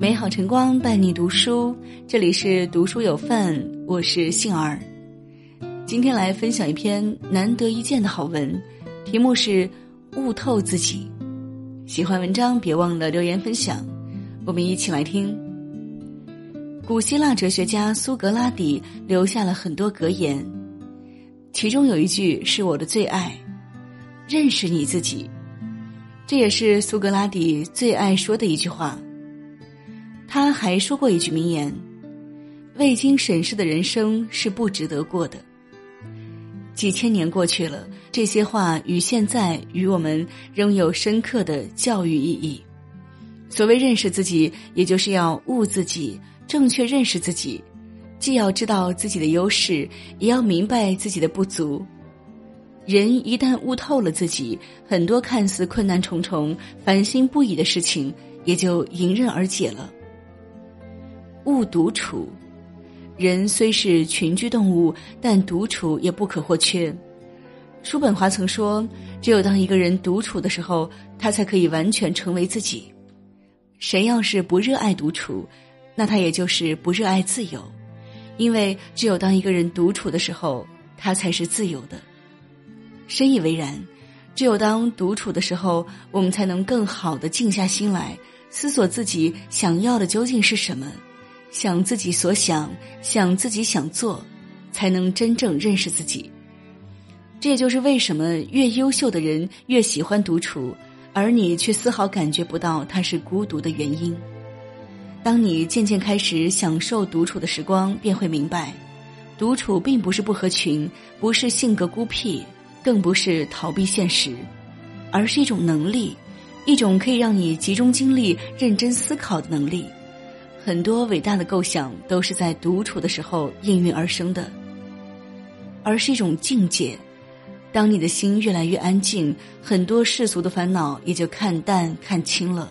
美好晨光伴你读书，这里是读书有范，我是杏儿。今天来分享一篇难得一见的好文，题目是“悟透自己”。喜欢文章别忘了留言分享，我们一起来听。古希腊哲学家苏格拉底留下了很多格言，其中有一句是我的最爱：“认识你自己。”这也是苏格拉底最爱说的一句话。他还说过一句名言：“未经审视的人生是不值得过的。”几千年过去了，这些话与现在与我们仍有深刻的教育意义。所谓认识自己，也就是要悟自己，正确认识自己，既要知道自己的优势，也要明白自己的不足。人一旦悟透了自己，很多看似困难重重、烦心不已的事情也就迎刃而解了。勿独处，人虽是群居动物，但独处也不可或缺。叔本华曾说：“只有当一个人独处的时候，他才可以完全成为自己。谁要是不热爱独处，那他也就是不热爱自由，因为只有当一个人独处的时候，他才是自由的。”深以为然，只有当独处的时候，我们才能更好的静下心来，思索自己想要的究竟是什么，想自己所想，想自己想做，才能真正认识自己。这也就是为什么越优秀的人越喜欢独处，而你却丝毫感觉不到他是孤独的原因。当你渐渐开始享受独处的时光，便会明白，独处并不是不合群，不是性格孤僻。更不是逃避现实，而是一种能力，一种可以让你集中精力、认真思考的能力。很多伟大的构想都是在独处的时候应运而生的，而是一种境界。当你的心越来越安静，很多世俗的烦恼也就看淡看清了，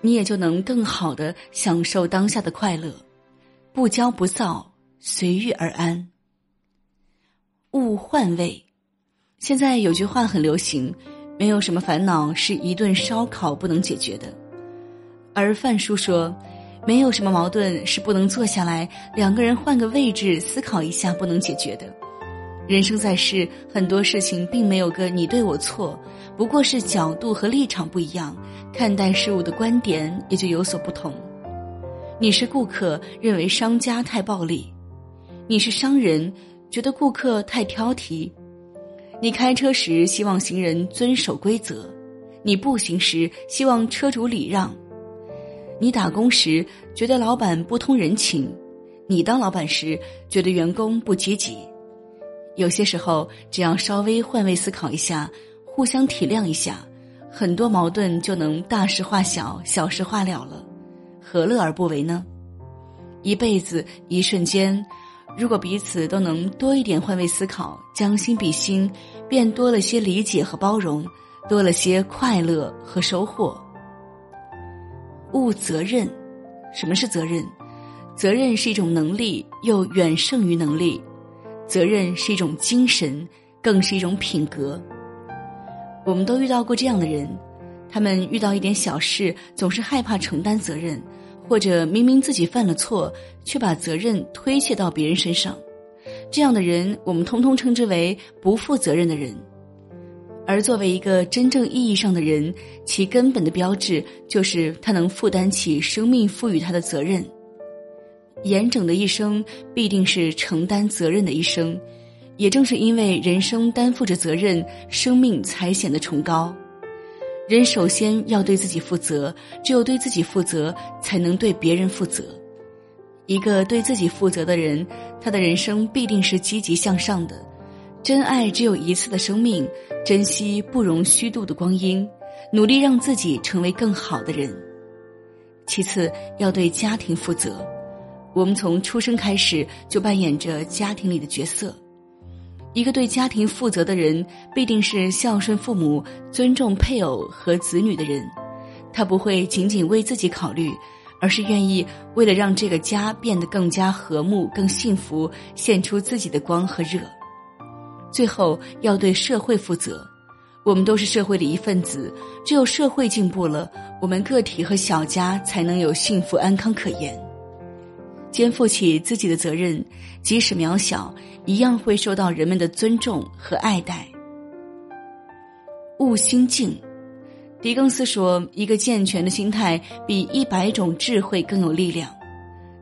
你也就能更好的享受当下的快乐，不骄不躁，随遇而安。勿换位。现在有句话很流行，没有什么烦恼是一顿烧烤不能解决的，而范叔说，没有什么矛盾是不能坐下来两个人换个位置思考一下不能解决的。人生在世，很多事情并没有个你对我错，不过是角度和立场不一样，看待事物的观点也就有所不同。你是顾客，认为商家太暴力；你是商人，觉得顾客太挑剔。你开车时希望行人遵守规则，你步行时希望车主礼让；你打工时觉得老板不通人情，你当老板时觉得员工不积极。有些时候，只要稍微换位思考一下，互相体谅一下，很多矛盾就能大事化小，小事化了了，何乐而不为呢？一辈子一瞬间。如果彼此都能多一点换位思考，将心比心，便多了些理解和包容，多了些快乐和收获。勿责任，什么是责任？责任是一种能力，又远胜于能力。责任是一种精神，更是一种品格。我们都遇到过这样的人，他们遇到一点小事，总是害怕承担责任。或者明明自己犯了错，却把责任推卸到别人身上，这样的人我们通通称之为不负责任的人。而作为一个真正意义上的人，其根本的标志就是他能负担起生命赋予他的责任。严整的一生必定是承担责任的一生，也正是因为人生担负着责任，生命才显得崇高。人首先要对自己负责，只有对自己负责，才能对别人负责。一个对自己负责的人，他的人生必定是积极向上的。真爱只有一次的生命，珍惜不容虚度的光阴，努力让自己成为更好的人。其次，要对家庭负责。我们从出生开始就扮演着家庭里的角色。一个对家庭负责的人，必定是孝顺父母、尊重配偶和子女的人。他不会仅仅为自己考虑，而是愿意为了让这个家变得更加和睦、更幸福，献出自己的光和热。最后，要对社会负责。我们都是社会的一份子，只有社会进步了，我们个体和小家才能有幸福安康可言。肩负起自己的责任，即使渺小，一样会受到人们的尊重和爱戴。悟心境，狄更斯说：“一个健全的心态比一百种智慧更有力量。”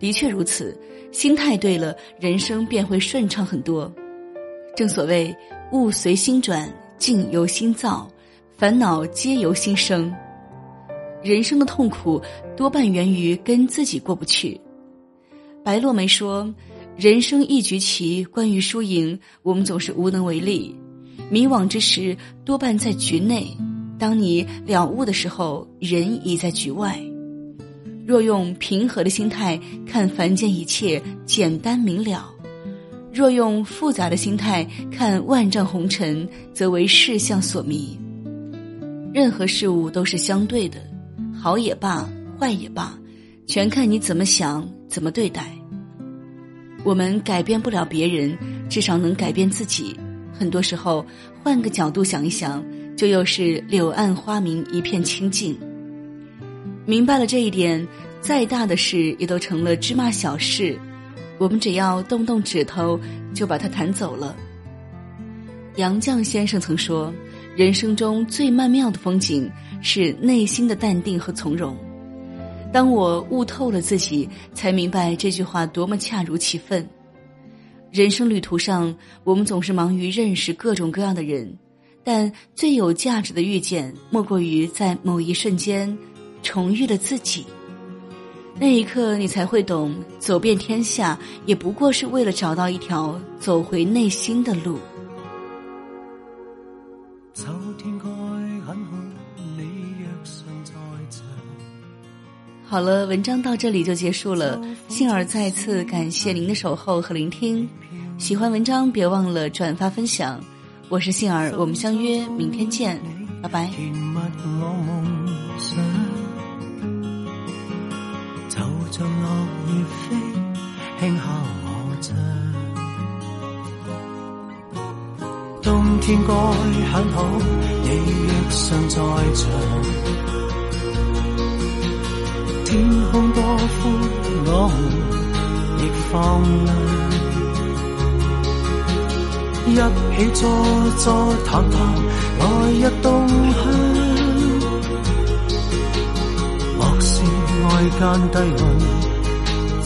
的确如此，心态对了，人生便会顺畅很多。正所谓“物随心转，境由心造，烦恼皆由心生”。人生的痛苦多半源于跟自己过不去。白落梅说：“人生一局棋，关于输赢，我们总是无能为力。迷惘之时，多半在局内；当你了悟的时候，人已在局外。若用平和的心态看凡间一切，简单明了；若用复杂的心态看万丈红尘，则为世相所迷。任何事物都是相对的，好也罢，坏也罢，全看你怎么想，怎么对待。”我们改变不了别人，至少能改变自己。很多时候，换个角度想一想，就又是柳暗花明一片清净。明白了这一点，再大的事也都成了芝麻小事。我们只要动动指头，就把它弹走了。杨绛先生曾说：“人生中最曼妙的风景，是内心的淡定和从容。”当我悟透了自己，才明白这句话多么恰如其分。人生旅途上，我们总是忙于认识各种各样的人，但最有价值的遇见，莫过于在某一瞬间重遇了自己。那一刻，你才会懂，走遍天下，也不过是为了找到一条走回内心的路。好了，文章到这里就结束了。杏儿再次感谢您的守候和聆听，喜欢文章别忘了转发分享。我是杏儿，我们相约明天见，拜拜。冬天该很好，你若尚在场。天空多宽，我们亦放亮。一起坐坐谈谈，来日动向。莫视外间低论，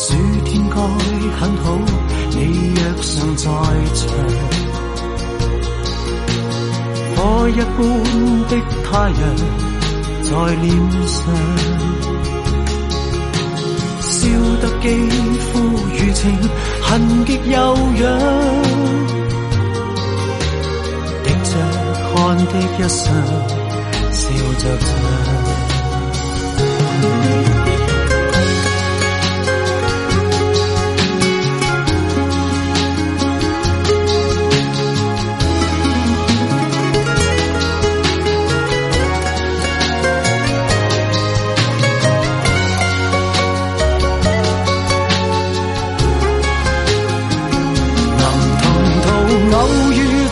暑天该很好，你若尚在场，火一般的太阳。在脸上，烧得肌肤如情，痕极悠扬，滴着汗的一双，笑着唱。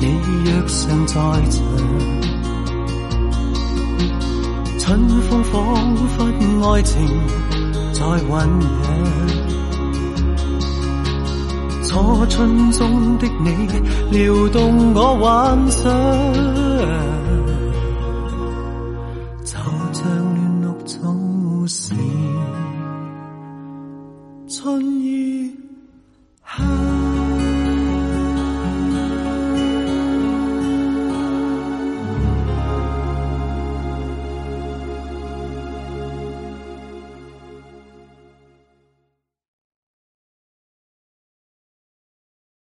你若尚在场，春风仿佛爱情在酝酿。初春中的你，撩动我幻想，就像嫩绿是春意。